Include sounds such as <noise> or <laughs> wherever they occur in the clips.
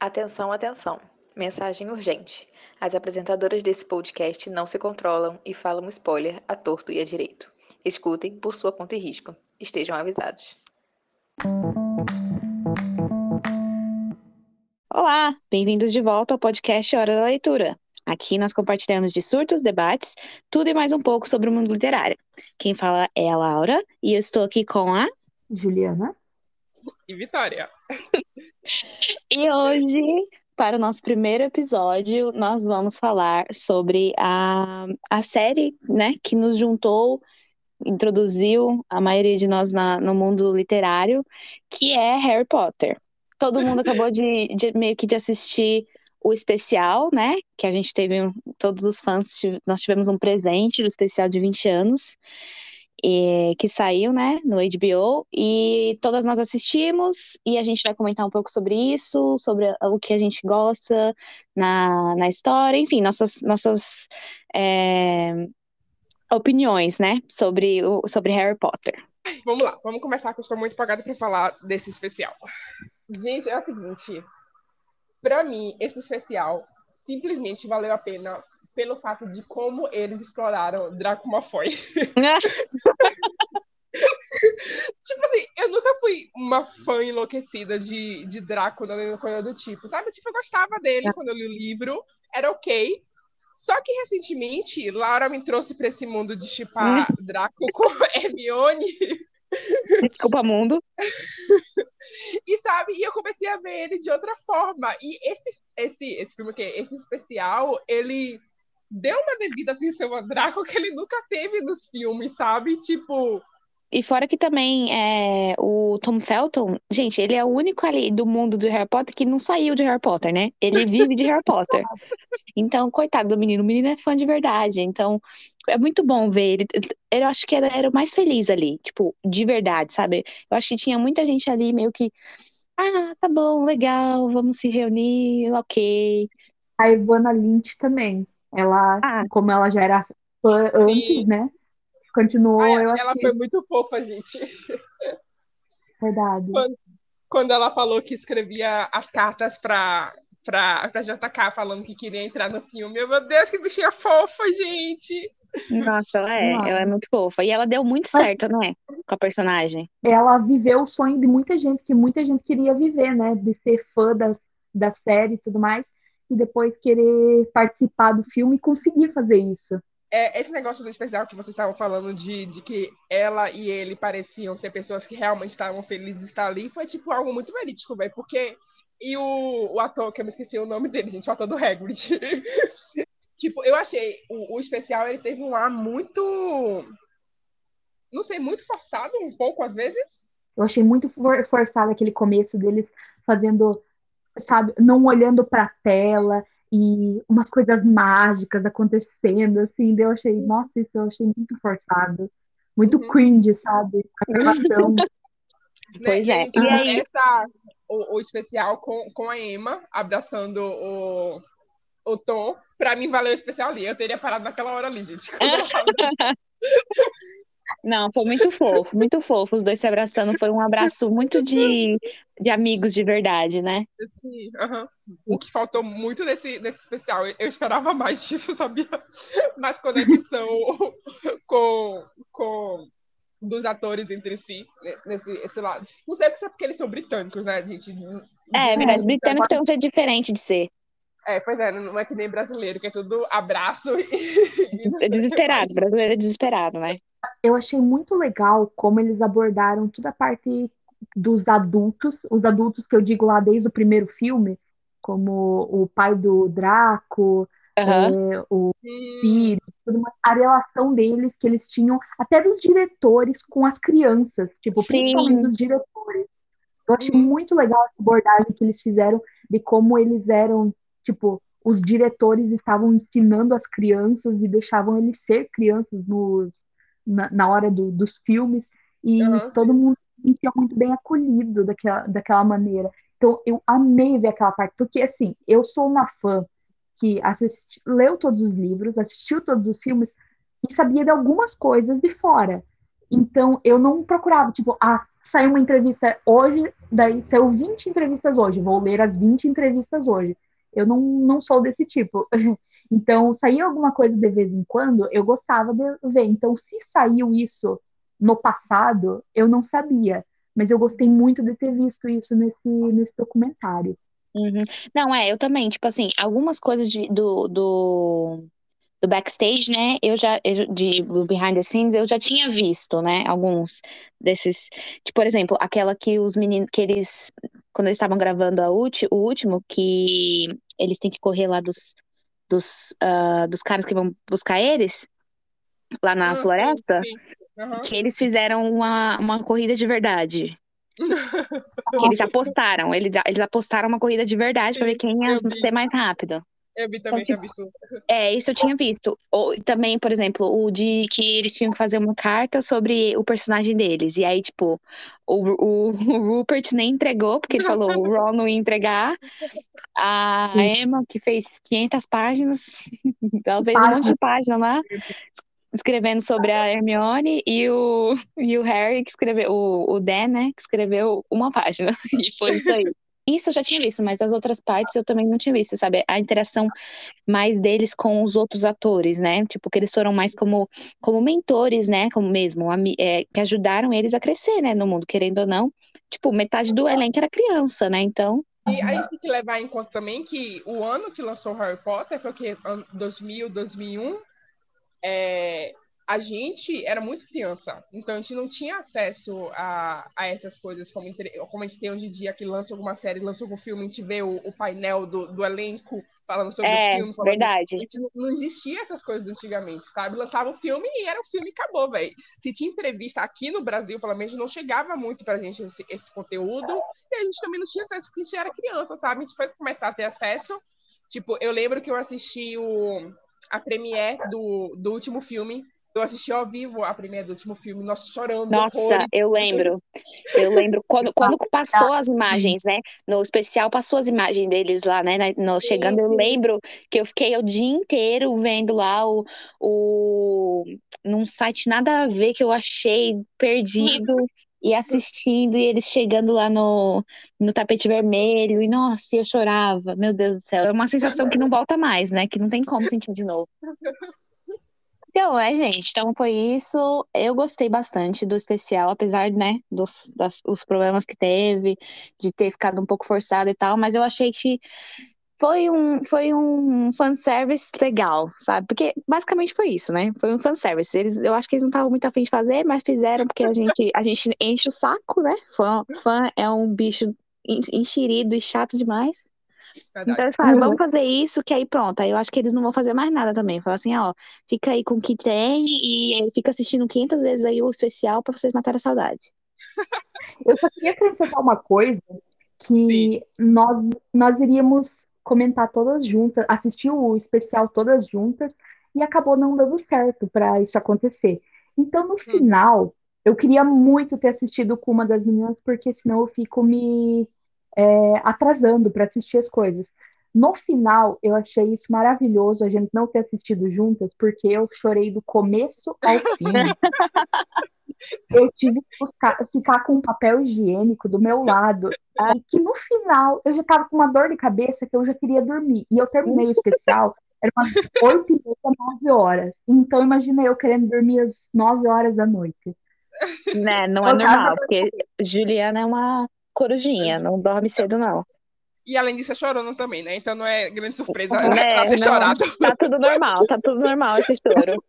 Atenção, atenção. Mensagem urgente. As apresentadoras desse podcast não se controlam e falam spoiler a torto e a direito. Escutem por sua conta e risco. Estejam avisados. Olá, bem-vindos de volta ao podcast Hora da Leitura. Aqui nós compartilhamos de surtos, debates, tudo e mais um pouco sobre o mundo literário. Quem fala é a Laura e eu estou aqui com a Juliana e Vitória. <laughs> E hoje, para o nosso primeiro episódio, nós vamos falar sobre a, a série né, que nos juntou, introduziu a maioria de nós na, no mundo literário, que é Harry Potter. Todo mundo acabou de, de meio que de assistir o especial, né? Que a gente teve, todos os fãs, nós tivemos um presente do especial de 20 anos e, que saiu, né, no HBO, e todas nós assistimos, e a gente vai comentar um pouco sobre isso, sobre o que a gente gosta na, na história, enfim, nossas, nossas é, opiniões, né, sobre, o, sobre Harry Potter. Vamos lá, vamos começar, que eu estou muito empolgada para falar desse especial. Gente, é o seguinte, para mim, esse especial simplesmente valeu a pena pelo fato de como eles exploraram Draco Malfoy. <laughs> tipo assim, eu nunca fui uma fã enlouquecida de, de Draco, nem coisa do tipo, sabe? Tipo, eu gostava dele é. quando eu li o livro, era ok. Só que recentemente, Laura me trouxe para esse mundo de chipar hum. Draco com <laughs> Hermione. Desculpa, mundo. e sabe, e eu comecei a ver ele de outra forma. E esse, esse, esse filme aqui, esse especial, ele deu uma devida atenção a Draco que ele nunca teve nos filmes, sabe? Tipo. E fora que também é, o Tom Felton, gente, ele é o único ali do mundo do Harry Potter que não saiu de Harry Potter, né? Ele vive de Harry Potter. Então, coitado do menino, o menino é fã de verdade. Então, é muito bom ver ele. Eu acho que era, era o mais feliz ali, tipo, de verdade, sabe? Eu acho que tinha muita gente ali meio que. Ah, tá bom, legal, vamos se reunir, ok. A Ivana Lynch também. Ela, ah. como ela já era fã antes, né? Continuou. Ai, eu ela foi muito fofa, gente. Verdade. Quando, quando ela falou que escrevia as cartas para pra, pra JK falando que queria entrar no filme. Meu Deus, que bichinha fofa, gente! Nossa, ela é, Nossa. ela é muito fofa. E ela deu muito certo, não é? Com a personagem. Ela viveu o sonho de muita gente, que muita gente queria viver, né? De ser fã das, da série e tudo mais e depois querer participar do filme e conseguir fazer isso. É, esse negócio do especial que vocês estavam falando de, de que ela e ele pareciam ser pessoas que realmente estavam felizes de estar ali foi tipo algo muito verídico, velho, porque e o, o ator, que eu me esqueci o nome dele, gente, o ator do Hagrid. <laughs> tipo, eu achei o, o especial ele teve um ar muito não sei, muito forçado um pouco às vezes. Eu achei muito for forçado aquele começo deles fazendo sabe, não olhando para a tela e umas coisas mágicas acontecendo, assim, eu achei, nossa, isso eu achei muito forçado, muito uhum. cringe, sabe, a <laughs> gravação. pois é. E o, o, especial com, com a Emma abraçando o, o Tom, pra mim valeu o especial ali, eu teria parado naquela hora ali, gente. <laughs> <laughs> Não, foi muito fofo, muito fofo. Os dois se abraçando. Foi um abraço muito de, de amigos de verdade, né? Sim, uhum. o que faltou muito nesse, nesse especial. Eu esperava mais disso, <laughs> sabia? Mais conexão com, com dos atores entre si, nesse esse lado. Não sei se é porque eles são britânicos, né, gente? É, verdade. Britânico tem um ser diferente de ser. É, pois é, não é que nem brasileiro, que é tudo abraço e. É desesperado, <laughs> brasileiro é desesperado, né? Eu achei muito legal como eles abordaram toda a parte dos adultos, os adultos que eu digo lá desde o primeiro filme, como o pai do Draco, uhum. é, o Sirius, a relação deles que eles tinham, até dos diretores com as crianças, tipo, Sim. principalmente dos diretores. Eu achei uhum. muito legal a abordagem que eles fizeram de como eles eram, tipo, os diretores estavam ensinando as crianças e deixavam eles ser crianças nos, na, na hora do, dos filmes, e uhum, todo mundo se sentia muito bem acolhido daquela, daquela maneira. Então, eu amei ver aquela parte, porque, assim, eu sou uma fã que assisti, leu todos os livros, assistiu todos os filmes e sabia de algumas coisas de fora. Então, eu não procurava, tipo, ah, saiu uma entrevista hoje, daí saiu 20 entrevistas hoje, vou ler as 20 entrevistas hoje. Eu não, não sou desse tipo. <laughs> Então, saía alguma coisa de vez em quando, eu gostava de ver. Então, se saiu isso no passado, eu não sabia. Mas eu gostei muito de ter visto isso nesse, nesse documentário. Uhum. Não, é, eu também, tipo assim, algumas coisas de, do, do, do backstage, né? Eu já, eu, de do behind the scenes, eu já tinha visto, né? Alguns desses, tipo, por exemplo, aquela que os meninos, que eles, quando eles estavam gravando a ulti, o último, que eles têm que correr lá dos, dos, uh, dos caras que vão buscar eles, lá na ah, floresta, sim, sim. Uhum. que eles fizeram uma, uma corrida de verdade. <laughs> eles apostaram, eles, eles apostaram uma corrida de verdade para ver quem ia ser mais rápido. Eu vi também, então, tipo, visto. É, isso eu tinha visto. Ou também, por exemplo, o de que eles tinham que fazer uma carta sobre o personagem deles. E aí, tipo, o, o, o Rupert nem entregou, porque ele falou o Ron não ia entregar. A Emma, que fez 500 páginas, <laughs> ela fez um monte de página lá, escrevendo sobre a Hermione, e o, e o Harry, que escreveu, o, o Dan, né, que escreveu uma página. <laughs> E foi isso aí. Isso eu já tinha visto, mas as outras partes eu também não tinha visto, sabe? A interação mais deles com os outros atores, né? Tipo, que eles foram mais como, como mentores, né? Como mesmo, é, que ajudaram eles a crescer, né? No mundo, querendo ou não. Tipo, metade do elenco era criança, né? Então. E a gente tem que levar em conta também que o ano que lançou Harry Potter foi o quê? 2000, 2001. É, a gente era muito criança, então a gente não tinha acesso a, a essas coisas como, como a gente tem hoje em dia, que lança alguma série, lança algum filme, a gente vê o, o painel do, do elenco falando sobre é, o filme. Falando, verdade. A gente não, não, existia essas coisas antigamente, sabe? Lançava o filme e era o filme e acabou, velho. Se tinha entrevista aqui no Brasil, pelo menos, não chegava muito pra gente esse, esse conteúdo, e a gente também não tinha acesso porque a gente era criança, sabe? A gente foi começar a ter acesso. Tipo, eu lembro que eu assisti o, a premiere do, do último filme eu assisti ao vivo a primeira do último filme, nós chorando. Nossa, horrores. eu lembro. Eu lembro. Quando, quando <laughs> passou as imagens, né? No especial passou as imagens deles lá, né? No, sim, chegando, sim. eu lembro que eu fiquei o dia inteiro vendo lá o, o. num site nada a ver que eu achei perdido. e assistindo, e eles chegando lá no, no tapete vermelho, e nossa, eu chorava, meu Deus do céu. É uma sensação que não volta mais, né? Que não tem como sentir de novo. <laughs> Então, é, gente, então foi isso. Eu gostei bastante do especial, apesar, né, dos das, os problemas que teve, de ter ficado um pouco forçado e tal, mas eu achei que foi um, foi um fanservice legal, sabe? Porque basicamente foi isso, né? Foi um fanservice. Eles, eu acho que eles não estavam muito afim de fazer, mas fizeram porque a gente, a gente enche o saco, né? Fã, fã é um bicho enxerido e chato demais. Verdade. Então eles falaram, vamos fazer isso, que aí pronto. Aí eu acho que eles não vão fazer mais nada também. Falar assim, ó, fica aí com o que tem e fica assistindo 500 vezes aí o especial para vocês matarem a saudade. <laughs> Eu só queria acrescentar uma coisa, que nós, nós iríamos comentar todas juntas, assistir o especial todas juntas, e acabou não dando certo para isso acontecer. Então, no hum. final, eu queria muito ter assistido com uma das meninas, porque senão eu fico me é, atrasando para assistir as coisas. No final, eu achei isso maravilhoso, a gente não ter assistido juntas, porque eu chorei do começo ao <laughs> fim. eu tive que buscar, ficar com um papel higiênico do meu lado. E que no final eu já estava com uma dor de cabeça que eu já queria dormir. E eu terminei o especial, era umas 8 e meia, 9 horas. Então imagina eu querendo dormir às 9 horas da noite. Né, não é normal, porque Juliana é uma corujinha, não dorme cedo, não. E além disso, é chorando também, né? Então não é grande surpresa é, ela ter não, chorado. Tá tudo normal, tá tudo normal esse choro.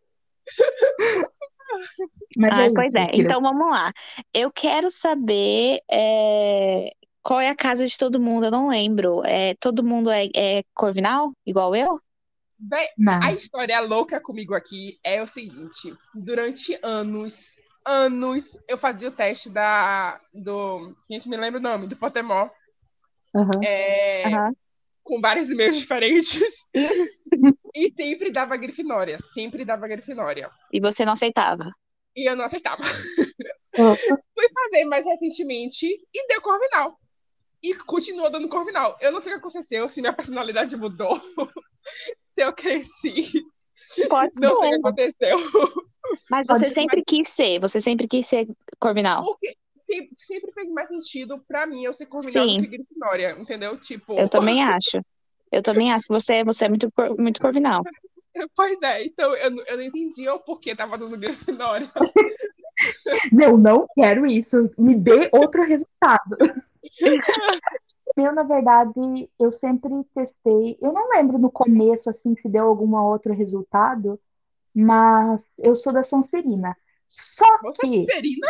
Mas ah, é pois é, então vamos lá. Eu quero saber é, qual é a casa de todo mundo, eu não lembro. É, todo mundo é, é Corvinal, igual eu? Bem, a história louca comigo aqui é o seguinte: durante anos anos eu fazia o teste da. do. A gente me lembra o nome, do Potemó. Uhum. É, uhum. Com vários e-mails <laughs> diferentes. e sempre dava Grifinória. Sempre dava Grifinória. E você não aceitava? E eu não aceitava. Uhum. <laughs> Fui fazer mais recentemente e deu Corvinal. E continua dando Corvinal. Eu não sei o que aconteceu, se minha personalidade mudou, <laughs> se eu cresci. Pode Não sei o que aconteceu. Mas Pode você ser, sempre quis ser, você sempre quis ser Corvinal. Porque sempre, sempre fez mais sentido pra mim eu ser Corvinal Sim. do que Grifinória, entendeu? Tipo, Eu também acho. Eu também acho que você, você é muito, muito Corvinal. <laughs> pois é, então eu, não- eu não entendia o porquê tava dando Grifinória. Eu não quero isso. Me dê outro resultado. <laughs> Eu, na verdade, eu sempre testei. Eu não lembro no começo, assim, se deu algum outro resultado, mas eu sou da Sonserina. Só Você é que, Serina?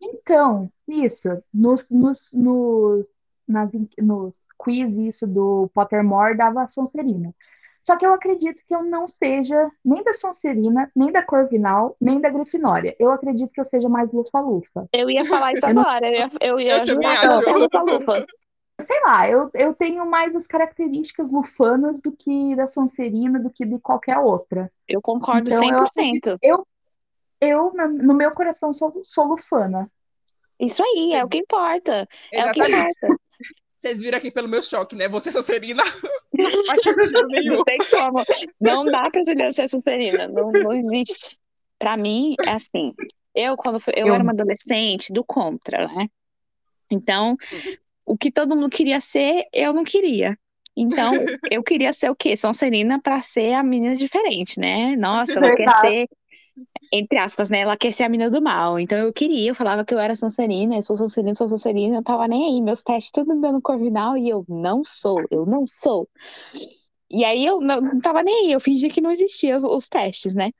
então, isso, nos, nos, nos, nas, nos quiz, isso do Pottermore dava Sonserina. Só que eu acredito que eu não seja nem da Sonserina, nem da Corvinal, nem da Grifinória. Eu acredito que eu seja mais Lufa-Lufa. Eu ia falar isso agora. Eu ia, eu ia Eu você é lufa-lufa. Sei lá, eu, eu tenho mais as características lufanas do que da Sonserina, do que de qualquer outra. Eu concordo Então, eu 100%. Eu, eu na- no meu coração, sou, sou lufana. Isso aí, é o que importa. É o que Exatamente. importa. Vocês viram aqui pelo meu choque, né? Você é Serina. <laughs> Não faz sentido nenhum. Não tem como. Não dá pra Juliana ser Sonserina. Não, não existe. Pra mim, é assim. Eu, quando fui- eu Eu- era uma adolescente do contra, né? Então, o que todo mundo queria ser, eu não queria. Então, <laughs> eu queria ser o quê? Sonserina pra ser a menina diferente, né? Nossa, ela quer ser, entre aspas, né? Ela quer ser a menina do mal. Então, eu queria, eu falava que eu era Sonserina, eu sou Sonserina, sou Sonserina, eu tava nem aí. Meus testes tudo dando Corvinal e eu não sou, eu não sou. E aí eu não, não tava nem aí, eu fingi que não existiam os, os testes, né?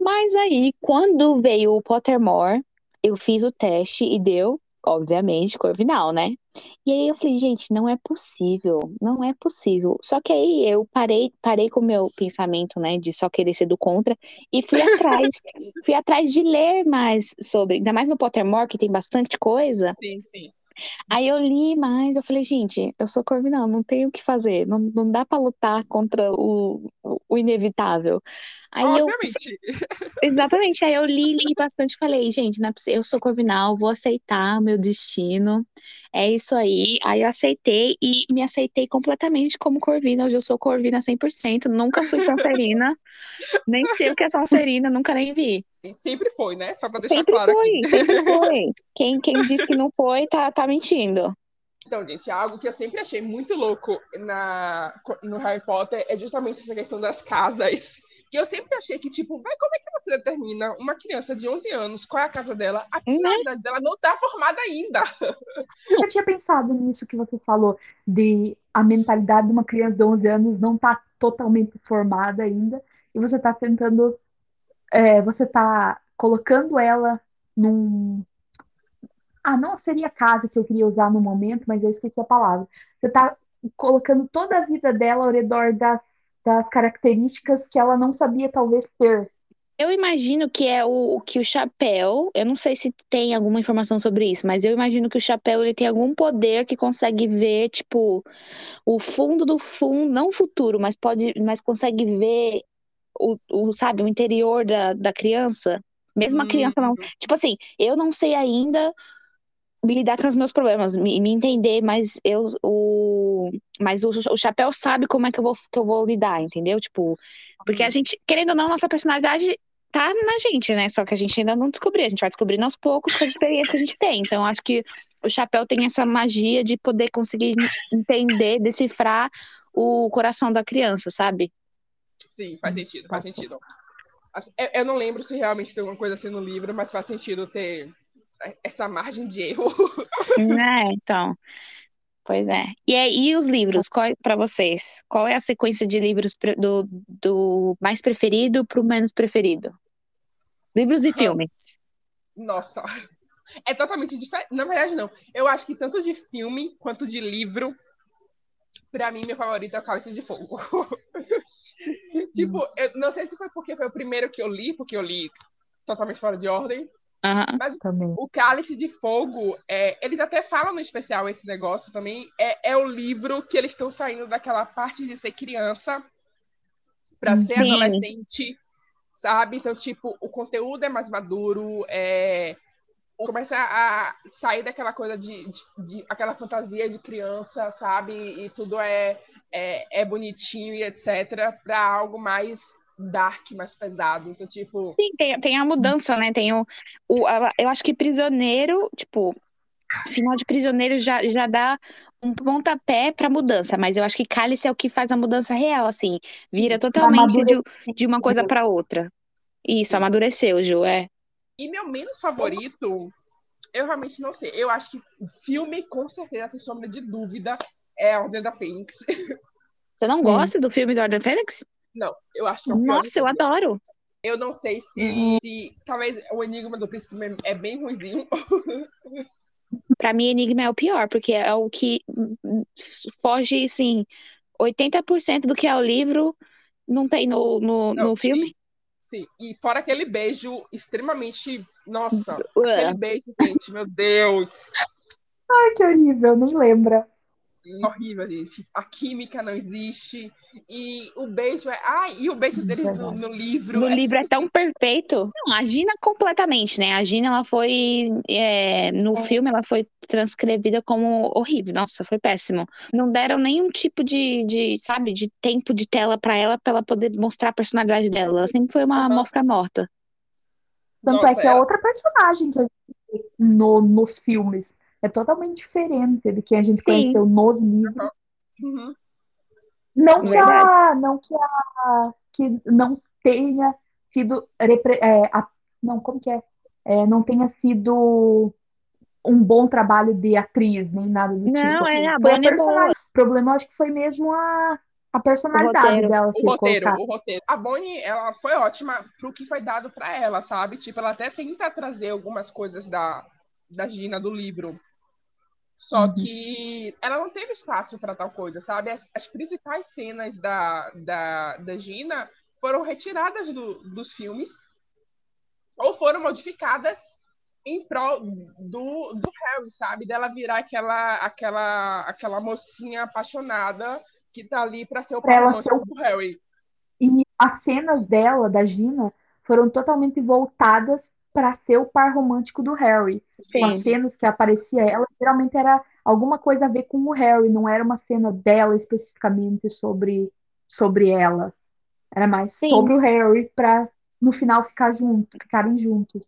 Mas aí, quando veio o Pottermore, eu fiz o teste e deu, obviamente, Corvinal, né? E aí eu falei, gente, não é possível, não é possível. Só que aí eu parei, parei com o meu pensamento, né, de só querer ser do contra e fui atrás, <laughs> fui atrás de ler mais sobre, ainda mais no Pottermore, que tem bastante coisa. Sim, sim. Aí eu li mais, eu falei, gente, eu sou Corvinal, não tenho o que fazer, não, não dá pra lutar contra o, o inevitável. Aí eu, Obviamente. <laughs> exatamente, aí eu li, li bastante, e falei, gente, não é eu sou Corvinal, vou aceitar o meu destino, é isso aí. Aí eu aceitei e me aceitei completamente como Corvina, hoje eu sou Corvina 100%, nunca fui <laughs> Sonserina, nem sei o que é Sonserina, nunca nem vi. Sempre foi, né? Só pra deixar Sempre claro foi, aqui. sempre foi. <laughs> Quem, quem diz que não foi, tá, tá mentindo. Então, gente, algo que eu sempre achei muito louco na, no Harry Potter é justamente essa questão das casas. Que eu sempre achei que, tipo, vai, como é que você determina uma criança de 11 anos, qual é a casa dela? A personalidade dela não tá formada ainda. Eu tinha pensado nisso que você falou, de a mentalidade de uma criança de 11 anos não tá totalmente formada ainda, e você tá tentando, é, você tá colocando ela num. Ah, não seria casa que eu queria usar no momento, mas eu esqueci a palavra. Você tá colocando toda a vida dela ao redor das, das características que ela não sabia talvez ter. Eu imagino que é o que o chapéu, eu não sei se tem alguma informação sobre isso, mas eu imagino que o chapéu ele tem algum poder que consegue ver, tipo, o fundo do fundo, não o futuro, mas pode, mas consegue ver o, o sabe, o interior da, da criança. Mesmo a criança não, tipo assim, eu não sei ainda lidar com os meus problemas, me, me entender, mas eu o mas o, o chapéu sabe como é que eu vou que eu vou lidar, entendeu? Tipo, porque a gente, querendo ou não, nossa personalidade tá na gente, né? Só que a gente ainda não descobriu, a gente vai descobrindo aos poucos com as experiências que a gente tem. Então, acho que o chapéu tem essa magia de poder conseguir entender, decifrar o coração da criança, sabe? Sim, faz sentido, faz sentido. Eu, eu não lembro se realmente tem alguma coisa assim no livro, mas faz sentido ter essa margem de erro. Né? Então. Pois é. E aí, e os livros, qual para vocês? Qual é a sequência de livros do, do mais preferido pro menos preferido? Livros e filmes. Nossa, é totalmente diferente. Na verdade, não. Eu acho que tanto de filme quanto de livro, pra mim, meu favorito é o Cálice de Fogo. <laughs> tipo, eu não sei se foi porque foi o primeiro que eu li, porque eu li totalmente fora de ordem. Aham. Também. O Cálice de Fogo, é, eles até falam no especial esse negócio também. É, é o livro que eles estão saindo daquela parte de ser criança para ser Sim. adolescente, sabe? Então, tipo, o conteúdo é mais maduro, é, começa a sair daquela coisa de, de, de, aquela fantasia de criança, sabe? E tudo é, é, é bonitinho e etc. para algo mais dark, mais pesado. Então, tipo. Sim, tem, tem a mudança, né? Tem o, o a, eu acho que prisioneiro, tipo, final de prisioneiro já, já dá um pontapé para mudança, mas eu acho que Cálice é o que faz a mudança real, assim, vira totalmente de, de uma coisa para outra. Isso, amadureceu, Ju, é. E meu menos favorito, eu realmente não sei. Eu acho que filme, com certeza, sem sombra de dúvida, é A Ordem da Fênix. <laughs> Você não gosta hum. do filme da Ordem da Fênix? Não, eu acho que é o Nossa, eu adoro. Eu não sei se, se talvez o Enigma do Príncipe é bem ruimzinho. <laughs> Pra mim, Enigma é o pior, porque é o que foge, assim, 80% do que é o livro não tem no, no, não, no filme. Sim, sim, e fora aquele beijo extremamente. Nossa, aquele beijo, gente, meu Deus. Ai, que horrível, nem lembra horrível, gente. A química não existe. E o beijo é. Ah, e o beijo deles no, no livro. No é livro é tão perfeito. Não, a Gina completamente, né? A Gina, ela foi. É, no é. filme, ela foi transcrevida como horrível. Nossa, foi péssimo. Não deram nenhum tipo de, de sabe, de tempo de tela para ela, para ela poder mostrar a personalidade dela. Ela sempre foi uma uhum. mosca morta. Tanto é Nossa, é que é outra personagem que a gente no, nos filmes é totalmente diferente do que a gente Sim. conheceu nos livros. Uhum. Não que a, não que a que não tenha sido é, a, não como que é? é? não tenha sido um bom trabalho de atriz nem nada do não, tipo. Não, é a Bonnie é boa. O problema eu acho que foi mesmo a a personalidade o dela. O roteiro, o roteiro. A Bonnie, ela foi ótima pro que foi dado para ela, sabe? Tipo, ela até tenta trazer algumas coisas da, da Gina do livro só uhum. que ela não teve espaço para tal coisa, sabe? As, as, principais cenas da, da, da Gina foram retiradas do, dos filmes ou foram modificadas em prol do, do Harry, sabe? Dela virar aquela, aquela, aquela mocinha apaixonada que tá ali para ser o ser... do Harry. E as cenas dela, da Gina, foram totalmente voltadas para ser o par romântico do Harry. Sim. As cenas que aparecia ela geralmente era alguma coisa a ver com o Harry, não era uma cena dela especificamente sobre sobre ela. Era mais Sim. sobre o Harry para no final ficar junto, ficarem juntos.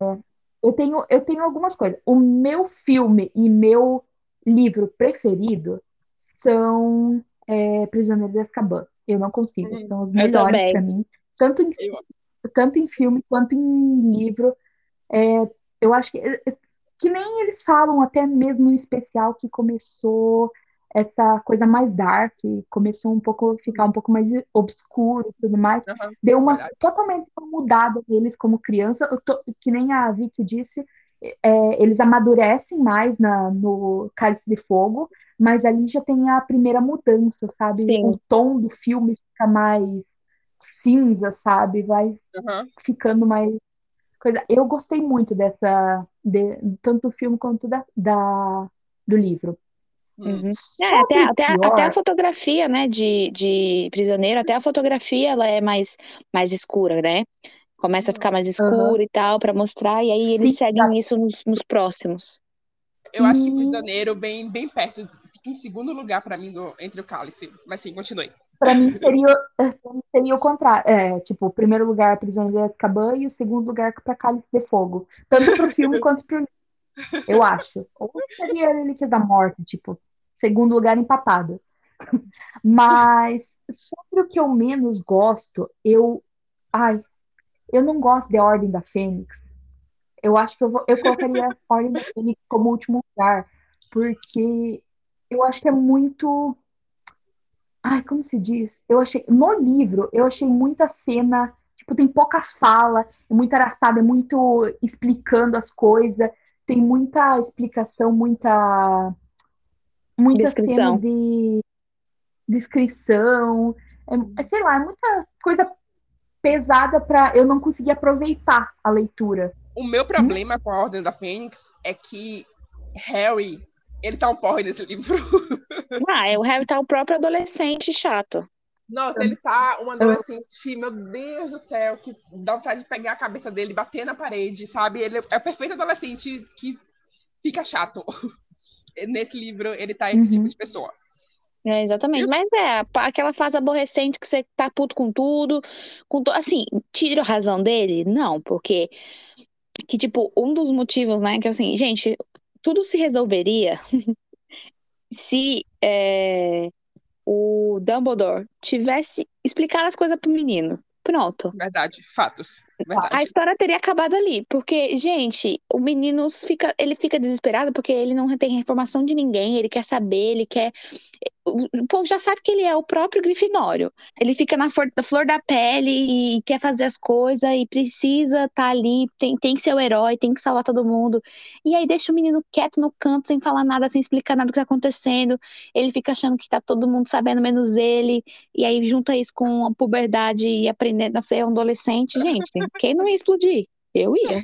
É. Eu tenho eu tenho algumas coisas. O meu filme e meu livro preferido são é, Prisioneiro de Azkaban. Eu não consigo, hum, são os melhores para mim. Tanto em, tanto em filme quanto em livro. É, eu acho que, é, é, que nem eles falam, até mesmo no especial, que começou essa coisa mais dark, começou um pouco ficar um pouco mais obscuro e tudo mais. Uhum, Deu uma verdade. totalmente mudada deles como criança, tô, que nem a Vicky disse, é, eles amadurecem mais na, no Cálice de Fogo, mas ali já tem a primeira mudança, sabe? Sim. O tom do filme fica mais cinza, sabe? Vai uhum. ficando mais coisa. Eu gostei muito dessa, de, tanto do filme quanto da, da do livro. Uhum. É, até, até, até, a fotografia, né, de, de prisioneiro, até a fotografia ela é mais, mais escura, né? Começa a ficar mais escura uhum. e tal, para mostrar, e aí eles Sim, seguem tá. isso nos, nos próximos. Eu acho que Prisioneiro bem, bem perto, fica em segundo lugar para mim do, entre o Cálice. Mas sim, continue. Para mim seria, seria o contrário. É, tipo, o primeiro lugar Prisioneiro de Azkaban e o segundo lugar para Cálice de Fogo. Tanto pro filme quanto pro livro. Eu acho. Ou seria Relíquias da Morte, tipo, segundo lugar empatado. Mas sobre o que eu menos gosto, eu. Ai, eu não gosto de Ordem da Fênix. Eu acho que eu, vou, eu colocaria a Ordem da Fênix como último lugar, porque eu acho que é muito Ai, como se diz? Eu achei. No livro, eu achei muita cena. Tipo, tem pouca fala, é muito arrastado, é muito explicando as coisas, tem muita explicação, muita. Muita descrição. cena de descrição. É, é, sei lá, é muita coisa pesada para eu não conseguir aproveitar a leitura. O meu problema hum? com a Ordem da Fênix é que Harry ele tá um porre nesse livro. <laughs> Ah, é, o Harry tá o próprio adolescente chato. Nossa, ele tá um adolescente, meu Deus do céu, que dá vontade de pegar a cabeça dele, bater na parede, sabe? Ele é o perfeito adolescente que fica chato. <laughs> Nesse livro, ele tá esse uhum. tipo de pessoa. É, exatamente. Mas é aquela fase aborrecente que você tá puto com tudo, com to... assim, tira a razão dele? Não, porque que tipo, um dos motivos, né, que assim, gente, tudo se resolveria <laughs> se é, o Dumbledore tivesse explicado as coisas pro menino. Pronto. Verdade, fatos. Verdade. A história teria acabado ali, porque, gente, o menino fica, ele fica desesperado porque ele não tem informação de ninguém, ele quer saber, ele quer o povo já sabe que ele é o próprio Grifinório. Ele fica na flor, da pele e quer fazer as coisas e precisa estar tá ali, tem, tem que ser o herói, tem que salvar todo mundo. E aí deixa o menino quieto no canto, sem falar nada, sem explicar nada do que tá acontecendo. Ele fica achando que tá todo mundo sabendo, menos ele. E aí junta isso com a puberdade e aprendendo a ser um adolescente. Gente, quem não ia explodir? Eu ia.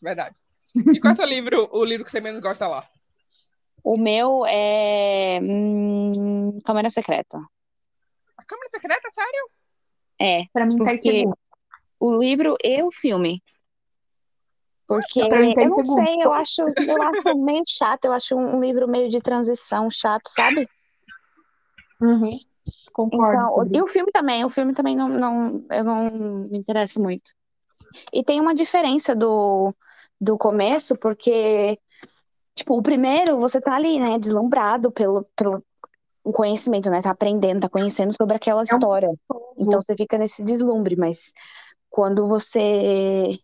Verdade. E qual é o livro, o livro que você menos gosta lá? O meu é. Hum, Câmara Secreta. A Câmara Secreta, sério? É. Pra mim tá em segundo. O livro e o filme. Porque tá eu não segundo. sei, eu acho, eu acho meio chato, eu acho um livro meio de transição chato, sabe? Uhum. Concordo. Então, e o filme também, o filme também não, não, eu não me interesso muito. E tem uma diferença do, do começo, porque Tipo, o primeiro, você tá ali, né, deslumbrado pelo, pelo conhecimento, né? Tá aprendendo, tá conhecendo sobre aquela história. É um... Então você fica nesse deslumbre, mas quando você.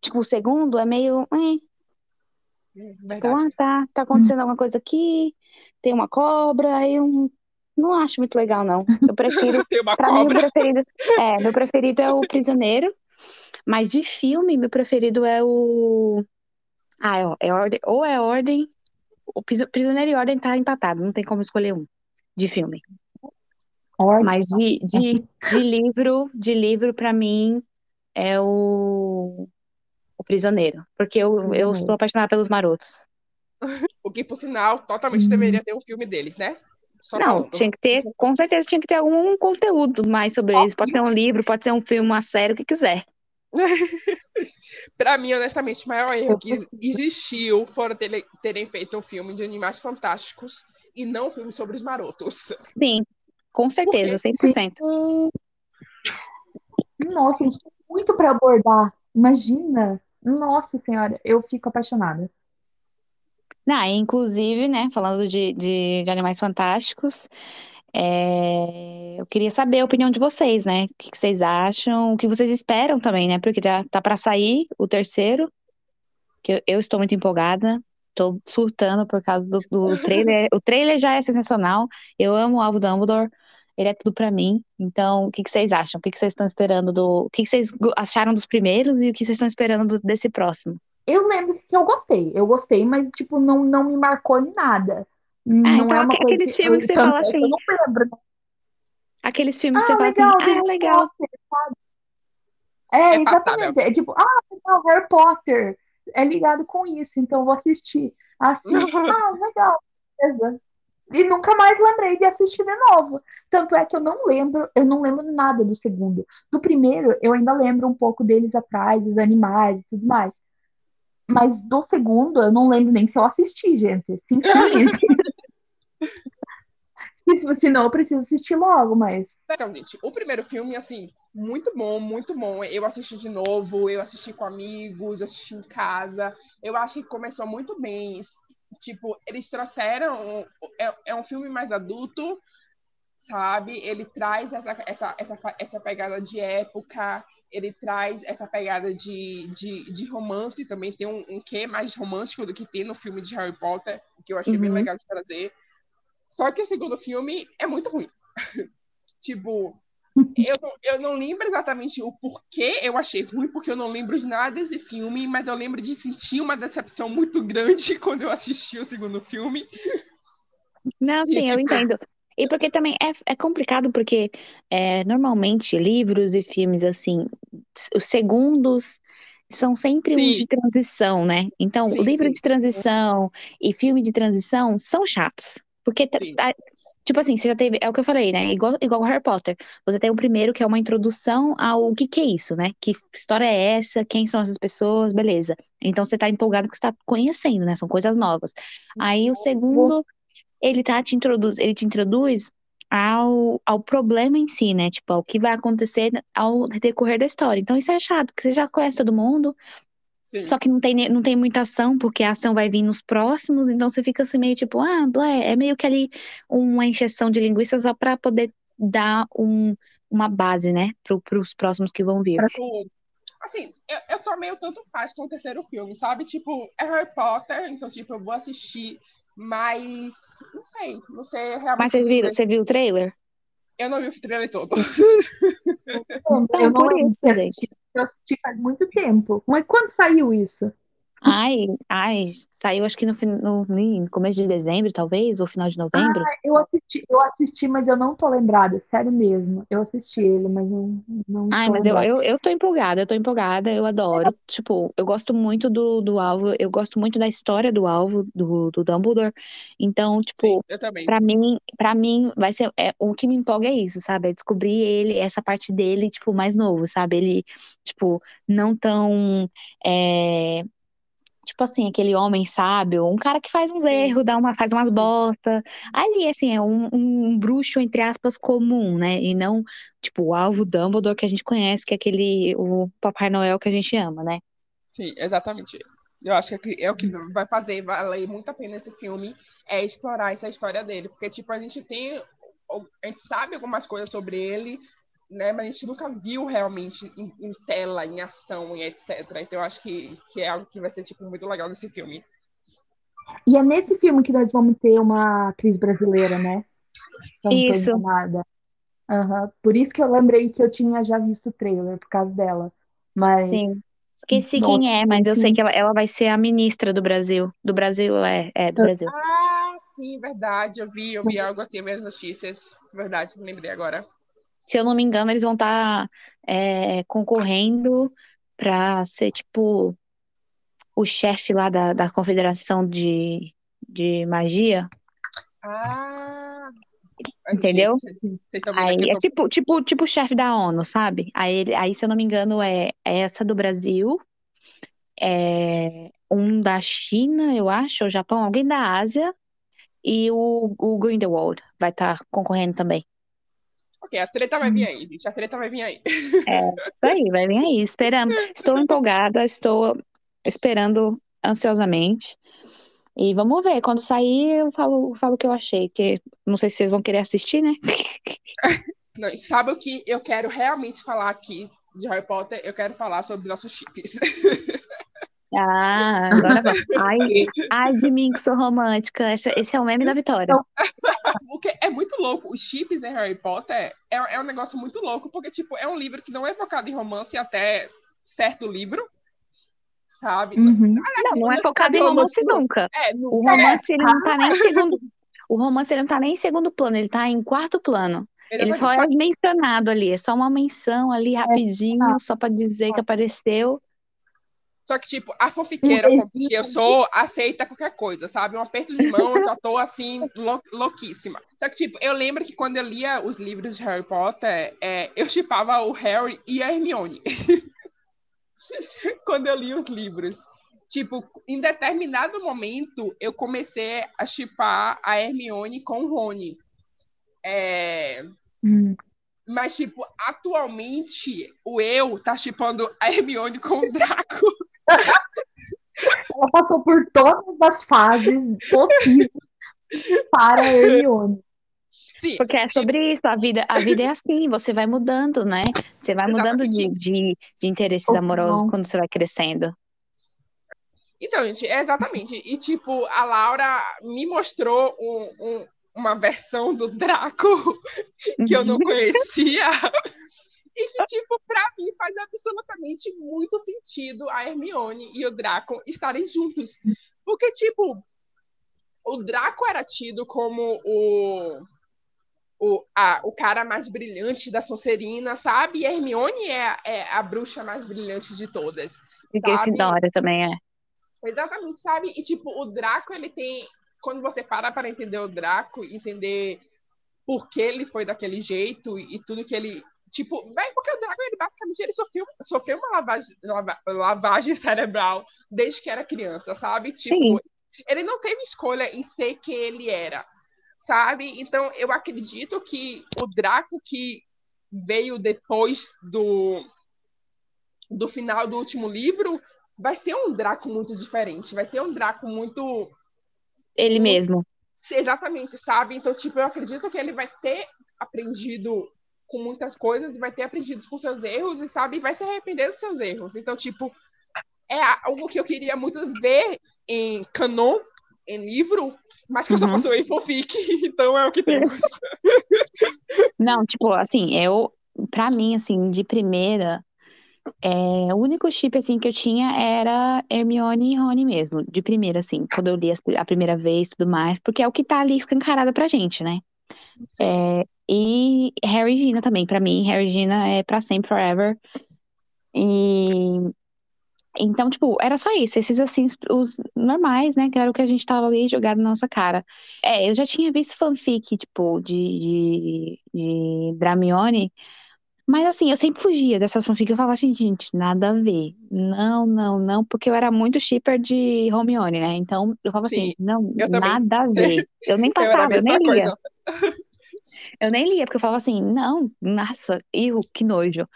Tipo, o segundo é meio. Eh, tipo, ah, tá, tá acontecendo alguma coisa aqui, tem uma cobra, aí eu não acho muito legal, não. Eu prefiro. <laughs> tem uma pra cobra. mim, meu preferido. É, meu preferido é o Prisioneiro. Mas de filme, meu preferido é o ah, é, é ordem, ou é ordem. O Prisioneiro e Ordem tá empatado, não tem como escolher um de filme. Ordem. Mas de, de, de livro, de livro, para mim, é o, o Prisioneiro. Porque eu, eu estou apaixonada pelos marotos. <laughs> O que, por sinal, totalmente hum. deveria ter um filme deles, né? Só não, falando. tinha que ter, com certeza tinha que ter algum conteúdo mais sobre eles. Pode ser um livro, pode ser um filme, uma série, o que quiser. <laughs> pra mim, honestamente, o maior erro que existiu foram terem feito um filme de animais fantásticos e não um filme sobre os marotos. Sim, com certeza, Porque... 100%. Nossa, tem muito para abordar. Imagina. Nossa senhora, eu fico apaixonada. Ah, inclusive, né, falando de, de, de animais fantásticos, é, eu queria saber a opinião de vocês, né? O que, que vocês acham, o que vocês esperam também, né? Porque tá, tá para sair o terceiro, que eu, eu, estou muito empolgada, estou surtando por causa do, do <laughs> trailer. o trailer já é sensacional, eu amo o Alvo Dumbledore, ele é tudo para mim. Então, o que, que vocês acham? O que, que vocês estão esperando do. O que, que vocês acharam dos primeiros e o que vocês estão esperando do, desse próximo? Eu lembro que eu gostei, eu gostei, mas, tipo, não, não me marcou em nada. Ah, não então é uma aqueles filmes que você fala assim. Eu não lembro. Aqueles filmes que ah, você legal, fala assim, ah, legal. é, é, exatamente. É tipo, ah, legal, Harry Potter. É ligado com isso, então vou assistir. Assim, <laughs> ah, legal, beleza. E nunca mais lembrei de assistir de novo. Tanto é que eu não lembro, eu não lembro nada do segundo. Do primeiro, eu ainda lembro um pouco deles atrás, dos animais e tudo mais. Mas do segundo, eu não lembro nem se eu assisti, gente. Sinceramente. <laughs> Senão eu preciso assistir logo, mas. Gente, o primeiro filme, assim, muito bom, muito bom. Eu assisti de novo, eu assisti com amigos, assisti em casa. Eu acho que começou muito bem. Tipo, eles trouxeram. É, é um filme mais adulto, sabe? Ele traz essa, essa, essa, essa pegada de época, ele traz essa pegada de, de, de romance, também tem um, um quê mais romântico do que tem no filme de Harry Potter, que eu achei uhum. bem legal de trazer. Só que o segundo filme é muito ruim. <laughs> tipo, eu não, eu não lembro exatamente o porquê eu achei ruim, porque eu não lembro de nada desse filme, mas eu lembro de sentir uma decepção muito grande <laughs> quando eu assisti o segundo filme. Não, sim, e, tipo, eu entendo. E porque também é, é complicado, porque é, normalmente livros e filmes, assim, os segundos são sempre sim. uns de transição, né? Então, sim, livro sim. de transição e filme de transição são chatos. Porque, tá, tá- tipo assim, você já teve, é o que eu falei, né? Igual, igual o Harry Potter. Você tem o primeiro, que é uma introdução ao que que é isso, né? Que história é essa? Quem são essas pessoas? Beleza. Então você tá empolgado porque você tá conhecendo, né? São coisas novas. Aí o segundo, ele tá te introduz, ele te introduz ao, ao problema em si, né? Tipo, ao que vai acontecer ao decorrer da história. Então isso é chato, porque você já conhece todo mundo, Sim. só que não tem, não tem muita ação, porque a ação vai vir nos próximos, então você fica assim meio tipo, ah, blé, é meio que ali uma encheção de linguiça só pra poder dar um, uma base, né, pro, pros próximos que vão vir. Pra- Tipo, assim, eu, eu tô meio tanto faz com o terceiro filme, sabe? Tipo, é Harry Potter, então, tipo, eu vou assistir, mas não sei, não sei realmente. Mas vocês viram, você viu o trailer? Eu não vi o trailer todo. Então, eu não por isso, gente. assistir, eu assisti faz muito tempo. Mas quando saiu isso? Ai, ai, saiu acho que no, no, no começo de dezembro, talvez, ou final de novembro. Ah, eu assisti, eu assisti, mas eu não tô lembrada, sério mesmo. Eu assisti ele, mas não, não Ai, tô mas eu, lembrada. eu, eu tô empolgada, eu tô empolgada, eu adoro. Tipo, eu gosto muito do, do alvo, eu gosto muito da história do alvo, do, do Dumbledore. Então, tipo, Sim, eu também. Pra mim, para mim vai ser é, o que me empolga é isso, sabe? É descobrir ele, essa parte dele, tipo, mais novo, sabe? Ele, tipo, não tão é, tipo assim, aquele homem sábio, um cara que faz uns Sim. erros, dá uma, faz umas bosta. Ali, assim, é um, um bruxo, entre aspas, comum, né? E não, tipo, o alvo Dumbledore que a gente conhece, que é aquele, o Papai Noel que a gente ama, né? Sim, exatamente. Eu acho que é o que vai fazer valer muito a pena esse filme, é explorar essa história dele. Porque, tipo, a gente tem. A gente sabe algumas coisas sobre ele, né? Mas a gente nunca viu realmente em, em tela, em ação e etc. Então eu acho que, que é algo que vai ser, tipo, muito legal nesse filme. E é nesse filme que nós vamos ter uma atriz brasileira, né? Tô Isso. enganada. Aham. Por isso que eu lembrei que eu tinha já visto o trailer, por causa dela. Mas Sim. Esqueci Nossa, quem é, mas eu sei que ela, ela vai ser a ministra do Brasil. Do Brasil, é, é, do Brasil. Ah, sim, verdade. Eu vi, eu vi algo assim, minhas notícias. Verdade, me lembrei agora. Se eu não me engano, eles vão estar concorrendo para ser tipo o chefe lá da, da Confederação de, de Magia, Ah, entendeu? Gente, vocês vocês Aí é tipo, tipo, tipo o chefe da ONU, sabe? Aí, aí, se eu não me engano, é, é essa do Brasil, é um da China, eu acho, ou Japão, alguém da Ásia, e o, o Grindelwald vai estar concorrendo também. A treta vai vir aí, gente. A treta vai vir aí. Isso aí, vai vir aí, esperamos. Estou empolgada, estou esperando ansiosamente. E vamos ver, quando sair eu falo, falo o que eu achei, que não sei se vocês vão querer assistir, né? Não, sabe o que eu quero realmente falar aqui de Harry Potter? Eu quero falar sobre nossos chips. Ah, agora vai. Ai, ai de mim que sou romântica. Esse, esse é o meme da Vitória. <laughs> Porque é muito louco. Os chips em Harry Potter é, é um negócio muito louco, porque, tipo, é um livro que não é focado em romance até certo livro, sabe? Uhum. Não, não é focado em romance nunca. É, O nunca. romance, ele não tá nem em <laughs> segundo. O romance, ele não tá nem em segundo plano, ele tá em quarto plano. É, Ele só é exatamente. mencionado ali, é só uma menção ali rapidinho, só pra dizer que apareceu. Só que, tipo, a fofiqueira que eu sou aceita qualquer coisa, sabe? Um aperto de mão, eu já tô assim, lou- louquíssima. Só que, tipo, eu lembro que quando eu lia os livros de Harry Potter, é, eu chipava o Harry e a Hermione. <laughs> quando eu li os livros. Tipo, em determinado momento, eu comecei a chipar a Hermione com o Rony. É, Hum. mas, tipo, atualmente, o eu tá chipando a Hermione com o Draco. <laughs> Ela passou por todas as fases possíveis para a Hermione. Sim, Porque é sobre isso, a vida, a vida é assim, você vai mudando, né? Você vai mudando de, de, de interesses Ou amorosos não. quando você vai crescendo. Então, gente, é exatamente. E, tipo, a Laura me mostrou um- um- uma versão do Draco <laughs> que eu não <laughs> conhecia. E que, tipo, pra mim faz absolutamente muito sentido a Hermione e o Draco estarem juntos. Porque, tipo, o Draco era tido como o, o, a- o cara mais brilhante da Sonserina, sabe? E a Hermione é, é a bruxa mais brilhante de todas. E? Grifinória também é. Exatamente, sabe? E tipo, o Draco, ele tem quando você para para entender o Draco, entender por que ele foi daquele jeito e tudo que ele. Tipo, bem, porque o Draco, ele basicamente ele sofreu, sofreu uma lavagem, lava, lavagem <laughs> cerebral desde que era criança, sabe? Tipo, Sim. ele não teve escolha em ser quem ele era, sabe? Então, eu acredito que o Draco que veio depois do, do final do último livro vai ser um Draco muito diferente, vai ser um Draco muito. Ele mesmo. Exatamente, sabe? Então, tipo, eu acredito que ele vai ter aprendido com muitas coisas, vai ter aprendido com seus erros e, sabe, vai se arrepender dos seus erros. Então, tipo, é algo que eu queria muito ver em canon, em livro, mas que uhum. eu só uhum. posso em fanfic, <laughs> então é o que temos. <laughs> Não, tipo, assim, eu, pra mim, assim, de primeira, é, o único chip, assim, que eu tinha era Hermione e Rony mesmo, de primeira, assim, quando eu li a primeira vez e tudo mais, porque é o que tá ali escancarado pra gente, né? É, e Harry Gina também, pra mim, Harry Gina é pra sempre, forever. E então, tipo, era só isso, esses assim, os normais, né? Que era o que a gente tava ali jogado na nossa cara. É, eu já tinha visto fanfic, tipo, de, de, de Dramione, mas assim, eu sempre fugia dessa fanfic. Eu falava assim, gente, nada a ver. Não, não, não, porque eu era muito shipper de Hermione, né? Então eu falava assim, Sim, assim, não, nada a ver. Eu nem <laughs> passava, eu, eu nem lia. Eu nem lia, porque eu falava assim, não, nossa, erro, que nojo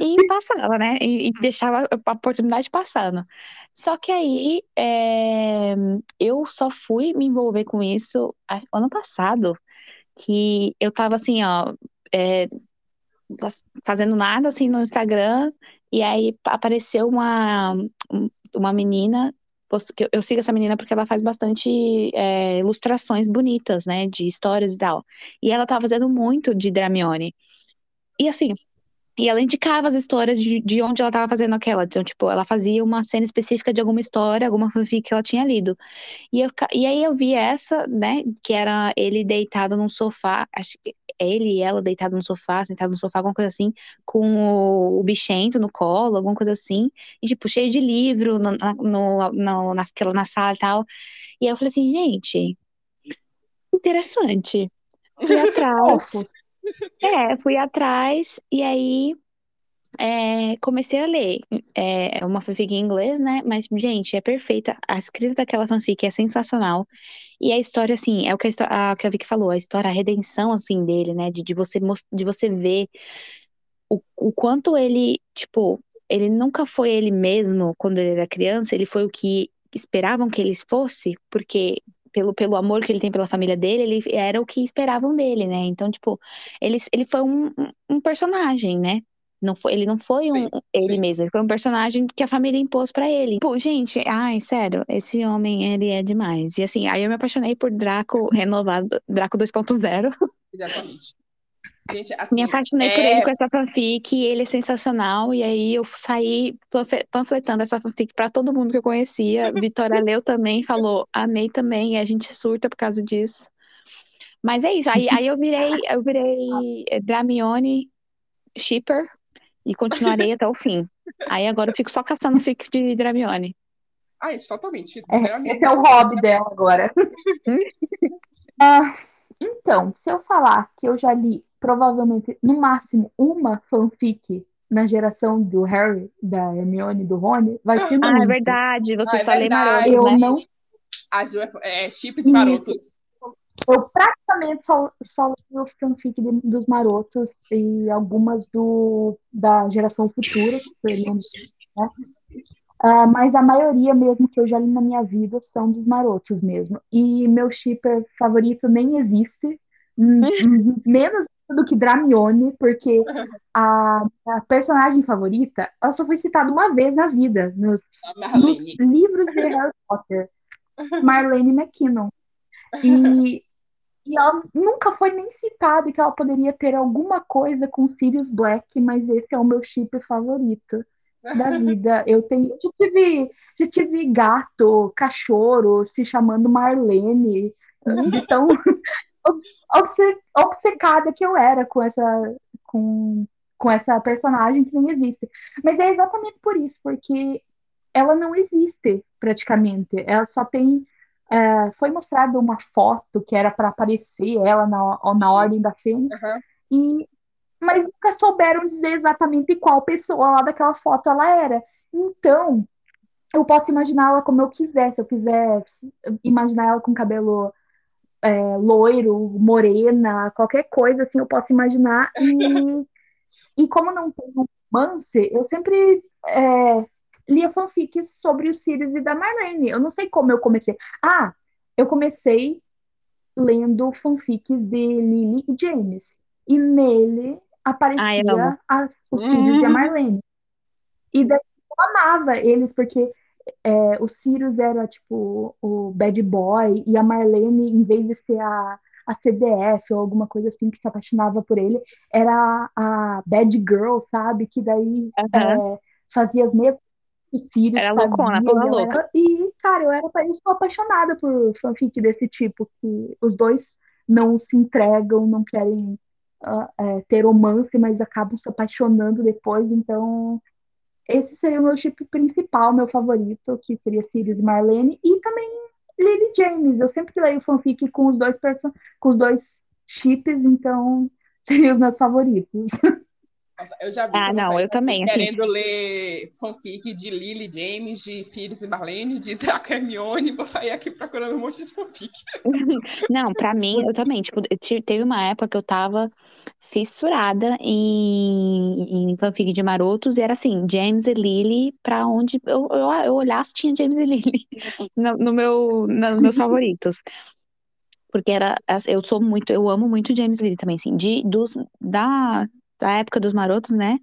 e passava, né? E, e, deixava a oportunidade passando. Só que aí é, eu só fui me envolver com isso ano passado, que eu tava assim, ó, é, fazendo nada assim no Instagram, e aí apareceu uma, uma menina. Eu sigo essa menina porque ela faz bastante é, ilustrações bonitas, né? De histórias e tal. E ela tava fazendo muito de Dramione. E assim, e ela indicava as histórias de, de onde ela estava fazendo aquela. Então, tipo, ela fazia uma cena específica de alguma história, alguma fanfic que ela tinha lido. E, eu, e aí eu vi essa, né, que era ele deitado num sofá, acho que ele e ela deitado no sofá, sentado no sofá, alguma coisa assim, com o, o bichento no colo, alguma coisa assim, e tipo, cheio de livro no, no, no, naquela, na sala e tal. E aí eu falei assim, gente, interessante. Fui <laughs> atrás. É, fui atrás e aí é, comecei a ler. É uma fanfic em inglês, né? Mas, gente, é perfeita. A escrita daquela fanfic é sensacional. E a história, assim, é o que a, a, que a Vicky falou, a história, a redenção, assim, dele, né? De, de, você, de você ver o, o quanto ele, tipo, ele nunca foi ele mesmo quando ele era criança, ele foi o que esperavam que ele fosse, porque pelo, pelo amor que ele tem pela família dele, ele era o que esperavam dele, né? Então, tipo, ele, ele foi um, um personagem, né? Não foi, ele não foi sim, um, ele sim. mesmo, ele foi um personagem que a família impôs para ele. Pô, gente, ai, sério, esse homem, ele é demais. E assim, aí eu me apaixonei por Draco renovado, Draco 2.0. Exatamente. Gente, assim, Me apaixonei é... por ele com essa fanfic, ele é sensacional, e aí eu saí panfletando essa fanfic para todo mundo que eu conhecia. <laughs> Vitória leu também, falou, amei também, e a gente surta por causa disso. Mas é isso, aí, aí eu virei, eu virei Dramione shipper e continuarei até o fim. Aí agora eu fico só caçando fic de Dramione. Ah, isso totalmente. É, esse é o hobby dela agora. <laughs> ah, então, se eu falar que eu já li provavelmente, no máximo, uma fanfic na geração do Harry, da Hermione e do Rony, vai ser Ah, muito. é verdade, você ah, é só verdade. lê marotos, eu né? Não... A Ju é, é chip de marotos. Eu praticamente só, só leio fanfic de, dos marotos e algumas do, da geração futura, que foi né? Uh, mas a maioria mesmo que eu já li na minha vida são dos marotos mesmo. E meu shipper favorito nem existe, <laughs> menos do que Dramione, porque a, a, personagem favorita, ela só foi citada uma vez na vida, nos, nos livros de Harry Potter. <laughs> Marlene McKinnon. E, e ela nunca foi nem citada que ela poderia ter alguma coisa com Sirius Black, mas esse é o meu chip favorito da <laughs> vida. Eu tenho, já tive, já tive gato, cachorro se chamando Marlene, de tão <laughs> obcecada que eu era com essa, com, com essa personagem que nem existe. Mas é exatamente por isso, porque ela não existe praticamente. Ela só tem é, foi mostrada uma foto que era para aparecer ela na, na ordem da Fênix, Aham. e, mas nunca souberam dizer exatamente qual pessoa lá daquela foto ela era. Então, eu posso imaginá-la como eu quiser. Se eu quiser imaginar ela com cabelo é, loiro, morena, qualquer coisa assim, eu posso imaginar. E, <laughs> e como não tem romance, eu sempre é, lia fanfics sobre os Sirius e da Marlene. Eu não sei como eu comecei. Ah, eu comecei lendo fanfics de Lily e James. E nele aparecia eu amo. as, os Sirius e a Uhum. Marlene. E daí eu amava eles, porque é, o Sirius era tipo o bad boy, e a Marlene, em vez de ser a, a CDF ou alguma coisa assim que se apaixonava por ele, era a bad girl, sabe? Que daí Aham. é, fazia as mesmas que o Sirius Era loucona, ela louca. era- E, cara, eu era eu sou apaixonada por fanfic desse tipo, que os dois não se entregam, não querem ah, é, ter romance, mas acabam se apaixonando depois, então esse seria o meu chip principal, meu favorito, que seria Sirius e Marlene, e também Lily James. Eu sempre leio fanfic com os dois perso com os dois chips, então <laughs> seriam os meus favoritos. <laughs> Eu já vi Ah, não, saiu eu também, assim. querendo ler fanfic de Lily James, de Sirius e Marlene, de Draco Hermione, vou sair aqui procurando um monte de fanfic. <laughs> Não, pra mim, eu também. Tipo, teve uma época que eu tava fissurada em, em fanfic de marotos e era assim, James e Lily, pra onde eu, eu, eu olhasse tinha James e Lily <laughs> no, no meu, nos meus favoritos. Porque era, eu sou muito, eu amo muito James e Lily também, assim, de, dos, da, da época dos marotos, né?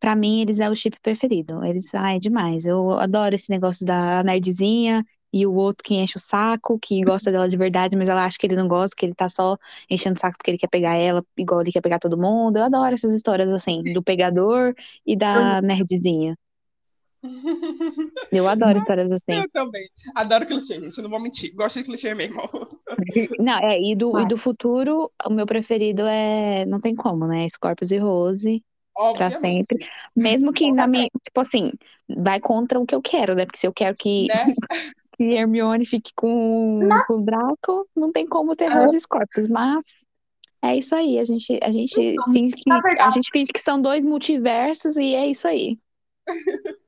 Pra mim, eles é o chip preferido. Eles, ai, é demais. Eu adoro esse negócio da nerdzinha e o outro que enche o saco, que gosta dela de verdade, mas ela acha que ele não gosta, que ele tá só enchendo o saco porque ele quer pegar ela, igual ele quer pegar todo mundo. Eu adoro essas histórias assim, do pegador e da nerdzinha. Eu adoro histórias assim. Eu também. Adoro clichê, gente. Não vou mentir. Gosto de clichê mesmo. <laughs> Não, é, e do, e Vai. do futuro, o meu preferido é. Não tem como, né? Scorpius e Rose. Pra Obviamente. sempre. Mesmo que na minha. Tipo assim, vai contra o que eu quero, né? Porque se eu quero que, Né? <laughs> que Hermione fique com, com o Draco, não tem como ter. Rose e Scorpius. Mas é isso aí. A gente, a gente Então, finge que. A gente finge que são dois multiversos e é isso aí. <laughs>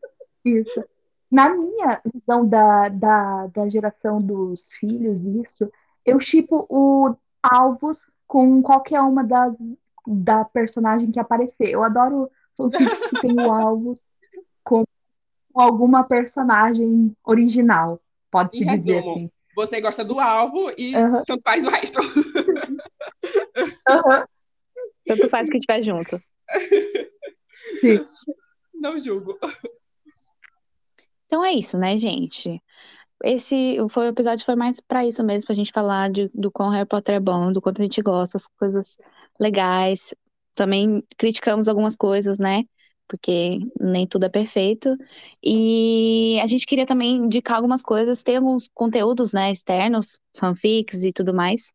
Isso. Na minha visão da, da, da geração dos filhos, isso, eu chipo o Alvos com qualquer uma das da personagem que aparecer. Eu adoro fanfics que tem o Alvos com alguma personagem original, pode-se dizer assim. Você gosta do alvo e Aham. tanto faz o resto. <laughs> Aham, Tanto faz que tiver junto. sim. Não julgo. Então é isso, né, gente? Esse foi o episódio foi mais pra isso mesmo, pra gente falar de, do quão Harry Potter é bom, do quanto a gente gosta, as coisas legais. Também criticamos algumas coisas, né? Porque nem tudo é perfeito. E a gente queria também indicar algumas coisas, tem alguns conteúdos, né, externos, fanfics e tudo mais,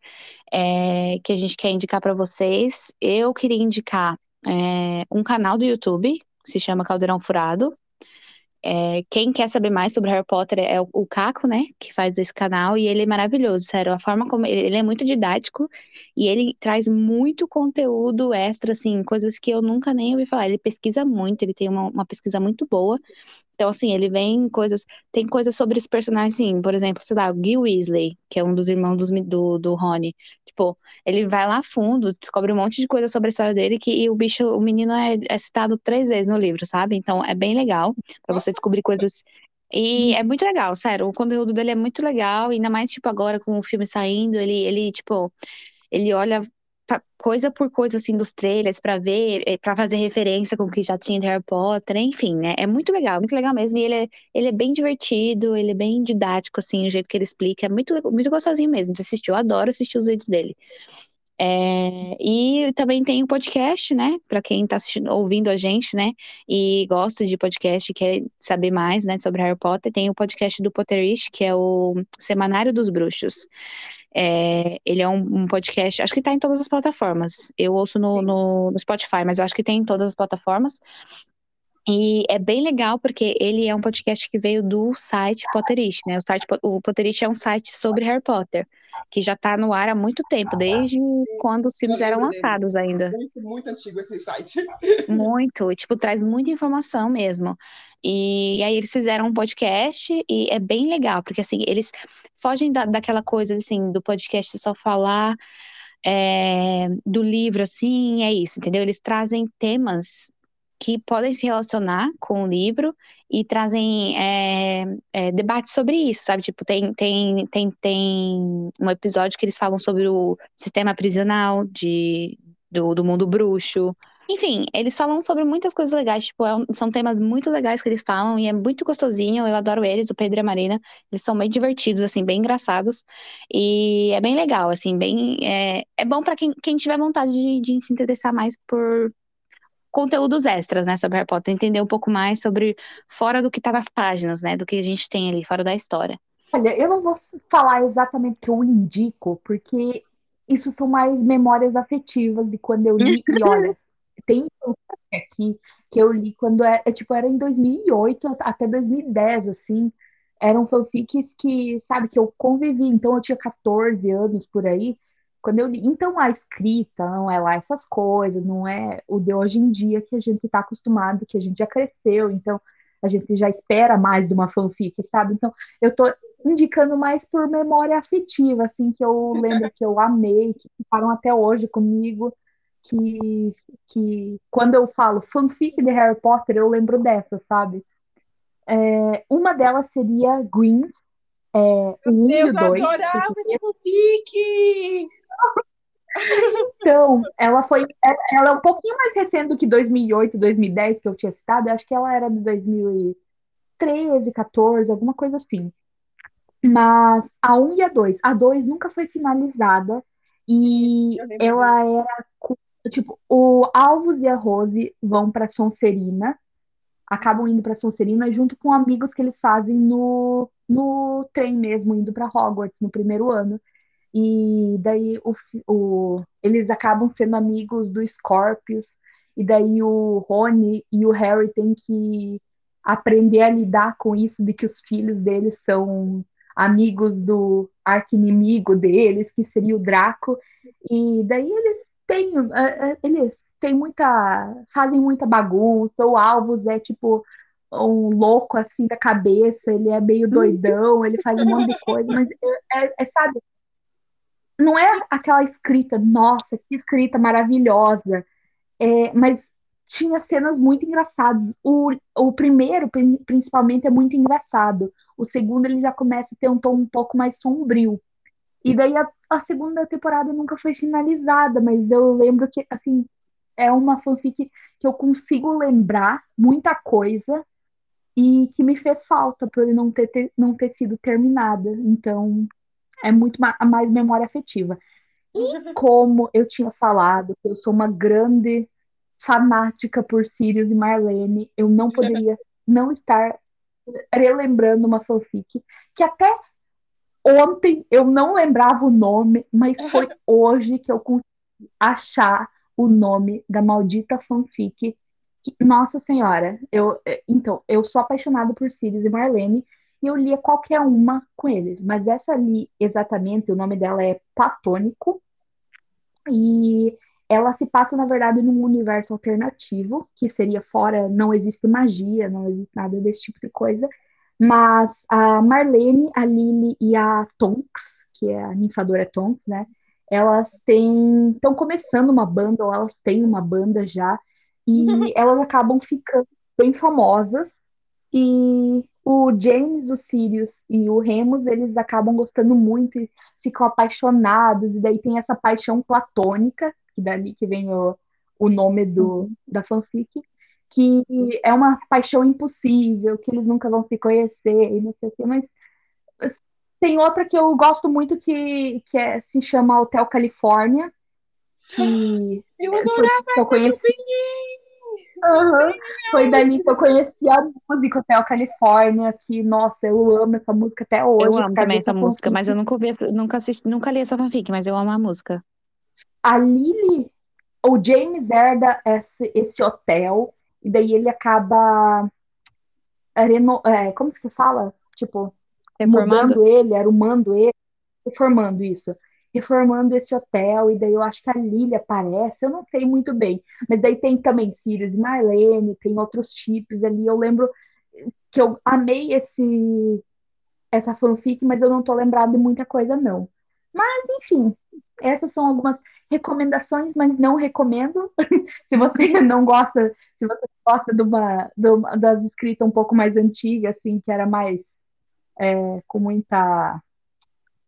é, que a gente quer indicar pra vocês. Eu queria indicar é, um canal do YouTube que se chama Caldeirão Furado. É, quem quer saber mais sobre Harry Potter é o, o Caco, né? Que faz esse canal, e ele é maravilhoso, sério. A forma como ele, ele é muito didático e ele traz muito conteúdo extra, assim, coisas que eu nunca nem ouvi falar. Ele pesquisa muito, ele tem uma, uma pesquisa muito boa. Então, assim, ele vem coisas. Tem coisas sobre os personagens, assim, por exemplo, sei lá, o Gil Weasley, que é um dos irmãos dos, do, do Rony. Tipo, ele vai lá fundo, descobre um monte de coisa sobre a história dele, que e o bicho, o menino é, é citado três vezes no livro, sabe? Então é bem legal pra você descobrir coisas. E é muito legal, sério. O conteúdo dele é muito legal, ainda mais, tipo, agora com o filme saindo, ele, ele tipo, ele olha coisa por coisa, assim, dos trailers pra ver, eh, pra fazer referência com o que já tinha de Harry Potter, enfim, né? É muito legal, muito legal mesmo. E ele é, ele é bem divertido, ele é bem didático, assim, o jeito que ele explica. É muito, muito gostosinho mesmo de assistir. Eu adoro assistir os vídeos dele. É, e também tem o podcast, né? Para quem está ouvindo a gente, né? E gosta de podcast quer saber mais, né? Sobre Harry Potter, tem o podcast do Potterish, que é o Semanário dos Bruxos. É, ele é um, um podcast, acho que está em todas as plataformas. Eu ouço no, no, no Spotify, mas eu acho que tem em todas as plataformas. E é bem legal porque ele é um podcast que veio do site Potterish, né? O, site, o Potterish é um site sobre Harry Potter, que já está no ar há muito tempo, desde quando os filmes eram lançados ainda. Muito, muito antigo esse site. Muito, e, tipo, traz muita informação mesmo. E, e aí eles fizeram um podcast e é bem legal, porque assim, eles fogem da, daquela coisa assim, do podcast só falar é, do livro, assim, é isso, entendeu? Eles trazem temas que podem se relacionar com o livro e trazem é, é, sobre isso, sabe? Tipo, tem, tem, tem, tem um episódio que eles falam sobre o sistema prisional de, do, do mundo bruxo. Enfim, eles falam sobre muitas coisas legais, tipo, é, são temas muito legais que eles falam e é muito gostosinho, eu adoro eles, o Pedro e a Marina, eles são bem divertidos, assim, bem engraçados e é bem legal, assim, bem, é, é bom para quem, quem tiver vontade de, de se interessar mais por, conteúdos extras, né, sobre Harry Potter, entender um pouco mais sobre fora do que tá nas páginas, né, do que a gente tem ali, fora da história. Olha, eu não vou falar exatamente o que eu indico, porque isso são mais memórias afetivas de quando eu li, e olha, <laughs> tem aqui que eu li quando é, é, tipo, era em 2008 até 2010, assim, eram fanfics que, sabe, que eu convivi, então eu tinha 14 anos por aí, quando eu li, então a escrita não é lá essas coisas, não é o de hoje em dia que a gente está acostumado, que a gente já cresceu, então a gente já espera mais de uma fanfic, sabe? Então eu estou indicando mais por memória afetiva, assim, que eu <laughs> lembro que eu amei, que ficaram até hoje comigo, que, que quando eu falo fanfic de Harry Potter, eu lembro dessa, sabe? É, uma delas seria Greens, é, Meu Deus, eu adorava esse fanfic! Então, ela foi. Ela é um pouquinho mais recente do que 2008, 2010, que eu tinha citado. Eu acho que ela era de 2013, 14, alguma coisa assim. Mas a 1 e a 2. A 2 nunca foi finalizada. E Sim, ela disso. era. Tipo, o Alvos e a Rose vão para Sonserina. Acabam indo para Sonserina junto com amigos que eles fazem no, no trem mesmo, indo para Hogwarts no primeiro ano. E daí o, o, eles acabam sendo amigos do Scorpius, e daí o Rony e o Harry têm que aprender a lidar com isso de que os filhos deles são amigos do arqui-inimigo deles, que seria o Draco. E daí eles têm, é, é, eles têm muita, fazem muita bagunça. O Alvos é tipo um louco assim da cabeça, ele é meio doidão, ele faz um monte de coisa, mas é, é, é sabe, não é aquela escrita, nossa, que escrita maravilhosa, é, mas tinha cenas muito engraçadas. O, o primeiro, principalmente, é muito engraçado. O segundo, ele já começa a ter um tom um pouco mais sombrio. E daí a, a segunda temporada nunca foi finalizada, mas eu lembro que, assim, é uma fanfic que eu consigo lembrar muita coisa e que me fez falta por não ter, ter não ter sido terminada. Então, é muito ma mais memória afetiva. E como eu tinha falado, eu sou uma grande fanática por Sirius e Marlene, eu não poderia <laughs> não estar relembrando uma fanfic que até ontem eu não lembrava o nome, mas foi <laughs> hoje que eu consegui achar o nome da maldita fanfic. Que, nossa senhora, eu então, eu sou apaixonada por Sirius e Marlene e eu lia qualquer uma com eles, mas essa ali, exatamente, o nome dela é Platônico, e ela se passa, na verdade, num universo alternativo, que seria fora, não existe magia, não existe nada desse tipo de coisa, mas a Marlene, a Lily e a Tonks, que é a ninfadora Tonks, né, elas têm, estão começando uma banda, ou elas têm uma banda já, e <laughs> elas acabam ficando bem famosas, e o James, o Sirius e o Remus, eles acabam gostando muito e ficam apaixonados, e daí tem essa paixão platônica, que dali que vem o, o nome do, da fanfic, que é uma paixão impossível, que eles nunca vão se conhecer, e não sei o quê, mas tem outra que eu gosto muito que, que é, se chama Hotel Califórnia, que eu adorava que eu conheci. Uhum. Foi dali que eu conheci a música Hotel Califórnia, que, nossa, eu amo essa música até hoje. Eu amo também essa música, mas eu nunca ouvi, nunca assisti, nunca li essa fanfic, mas eu amo a música. A Lily, o James herda esse, esse hotel e daí ele acaba. Reno... É, como que se fala? Tipo, Reformando. ele, arrumando ele, reformando isso. Reformando esse hotel, e daí eu acho que a Lilia aparece, eu não sei muito bem. Mas daí tem também Sirius e Marlene, tem outros chips ali. Eu lembro que eu amei esse essa fanfic, mas eu não tô lembrada de muita coisa, não. Mas, enfim, essas são algumas recomendações, mas não recomendo. <laughs> se você não gosta, se você gosta de uma, de uma das escritas um pouco mais antigas, assim, que era mais é, com muita.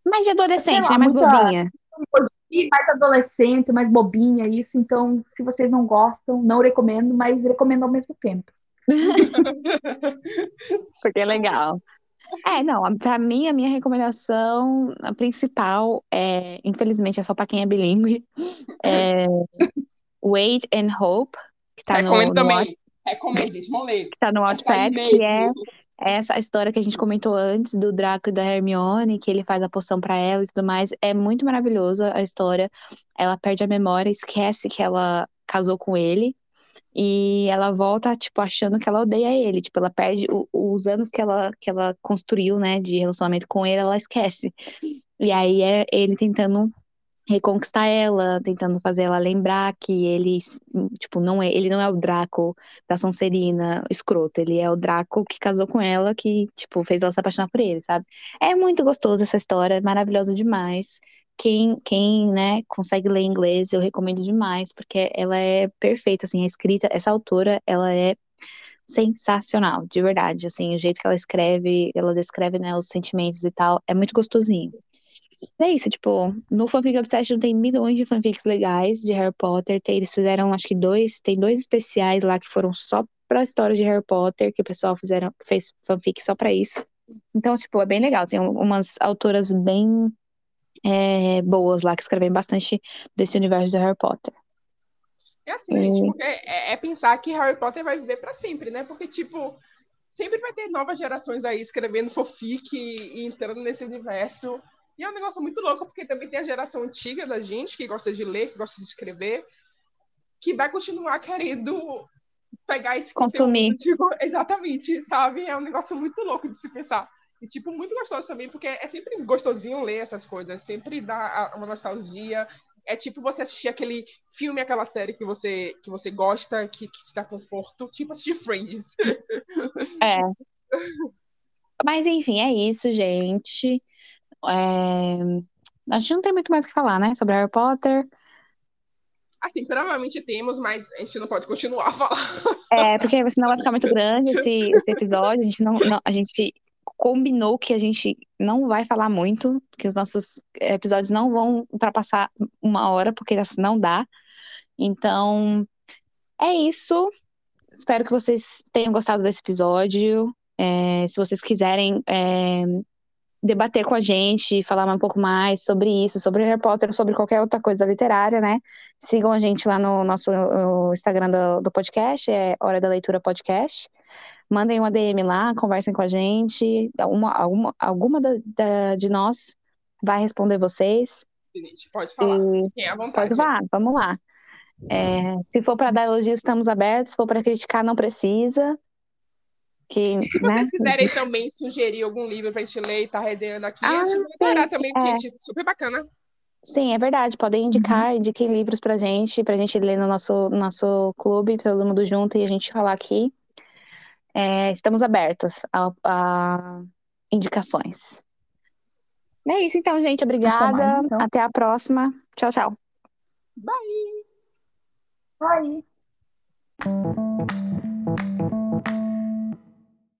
Mais de adolescente, lá, né? Mais muita- bobinha. mais adolescente, mais bobinha, isso. Então, se vocês não gostam, não recomendo, mas recomendo ao mesmo tempo. <laughs> Porque é legal. É, não, a- pra mim, a minha recomendação a principal é, infelizmente, é só pra quem é bilíngue, é <laughs> Wait and Hope, que tá no, Recomendo no, também. Recomendo, ler. que tá no Wattpad, que é mesmo. Essa história que a gente comentou antes do Draco e da Hermione, que ele faz a poção pra ela e tudo mais. É muito maravilhosa a história. Ela perde a memória, esquece que ela casou com ele. E ela volta, tipo, achando que ela odeia ele. Tipo, ela perde o- os anos que ela, que ela construiu, né, de relacionamento com ele, ela esquece. E aí é ele tentando reconquistar ela, tentando fazer ela lembrar que ele, tipo, não é, ele não é o Draco da Sonserina escroto, ele é o Draco que casou com ela, que, tipo, fez ela se apaixonar por ele, sabe? É muito gostoso essa história, maravilhosa demais. Quem, quem, né, consegue ler inglês, eu recomendo demais, porque ela é perfeita, assim, a escrita, essa autora, ela é sensacional, de verdade, assim, o jeito que ela escreve, ela descreve, né, os sentimentos e tal, é muito gostosinho. É isso, tipo, no Fanfic Obsession tem milhões de fanfics legais de Harry Potter, tem, eles fizeram, acho que dois, tem dois especiais lá que foram só pra história de Harry Potter, que o pessoal fizeram, fez fanfic só pra isso. Então, tipo, é bem legal, tem umas autoras bem é, boas lá, que escrevem bastante desse universo do Harry Potter. É assim, gente, Hum. porque é, é pensar que Harry Potter vai viver pra sempre, né? Porque, tipo, sempre vai ter novas gerações aí escrevendo fofic e, e entrando nesse universo. E é um negócio muito louco, porque também tem a geração antiga da gente, que gosta de ler, que gosta de escrever, que vai continuar querendo pegar esse Consumir. conteúdo. Exatamente, sabe? É um negócio muito louco de se pensar. E, tipo, muito gostoso também, porque é sempre gostosinho ler essas coisas, sempre dá uma nostalgia. É tipo você assistir aquele filme, aquela série que você, que você gosta, que, que te dá conforto, tipo assistir Friends. É. Mas enfim, é isso, gente. É, A gente não tem muito mais o que falar, né? Sobre Harry Potter. Assim, provavelmente temos, mas a gente não pode continuar <laughs> a falar. É, porque senão vai ficar muito grande esse, esse episódio. A gente não, não- a gente combinou que a gente não vai falar muito, que os nossos episódios não vão ultrapassar uma hora, porque assim não dá. Então, é isso. Espero que vocês tenham gostado desse episódio. É, se vocês quiserem é, debater com a gente, falar um pouco mais sobre isso, sobre Harry Potter, sobre qualquer outra coisa literária, né? Sigam a gente lá no nosso no Instagram do, do podcast, é Hora da Leitura Podcast. Mandem uma DM lá, conversem com a gente. Alguma, alguma, alguma da- da- de nós vai responder vocês. Gente, pode falar. E Fiquem à vontade. pode falar, vamos lá. É, se for para dar elogios, estamos abertos. Se for para criticar, não precisa. Que, Se né? vocês quiserem também sugerir algum livro pra gente ler e tá resenhando aqui, Ah, a gente vai também, é. gente. Super bacana. Sim, é verdade. Podem indicar, indiquem livros pra gente, pra gente ler no nosso, no nosso clube, todo mundo junto e a gente falar aqui. É, estamos abertos a, a indicações. É isso então, gente. Obrigada. mais, então. Até a próxima. Tchau, tchau. Bye!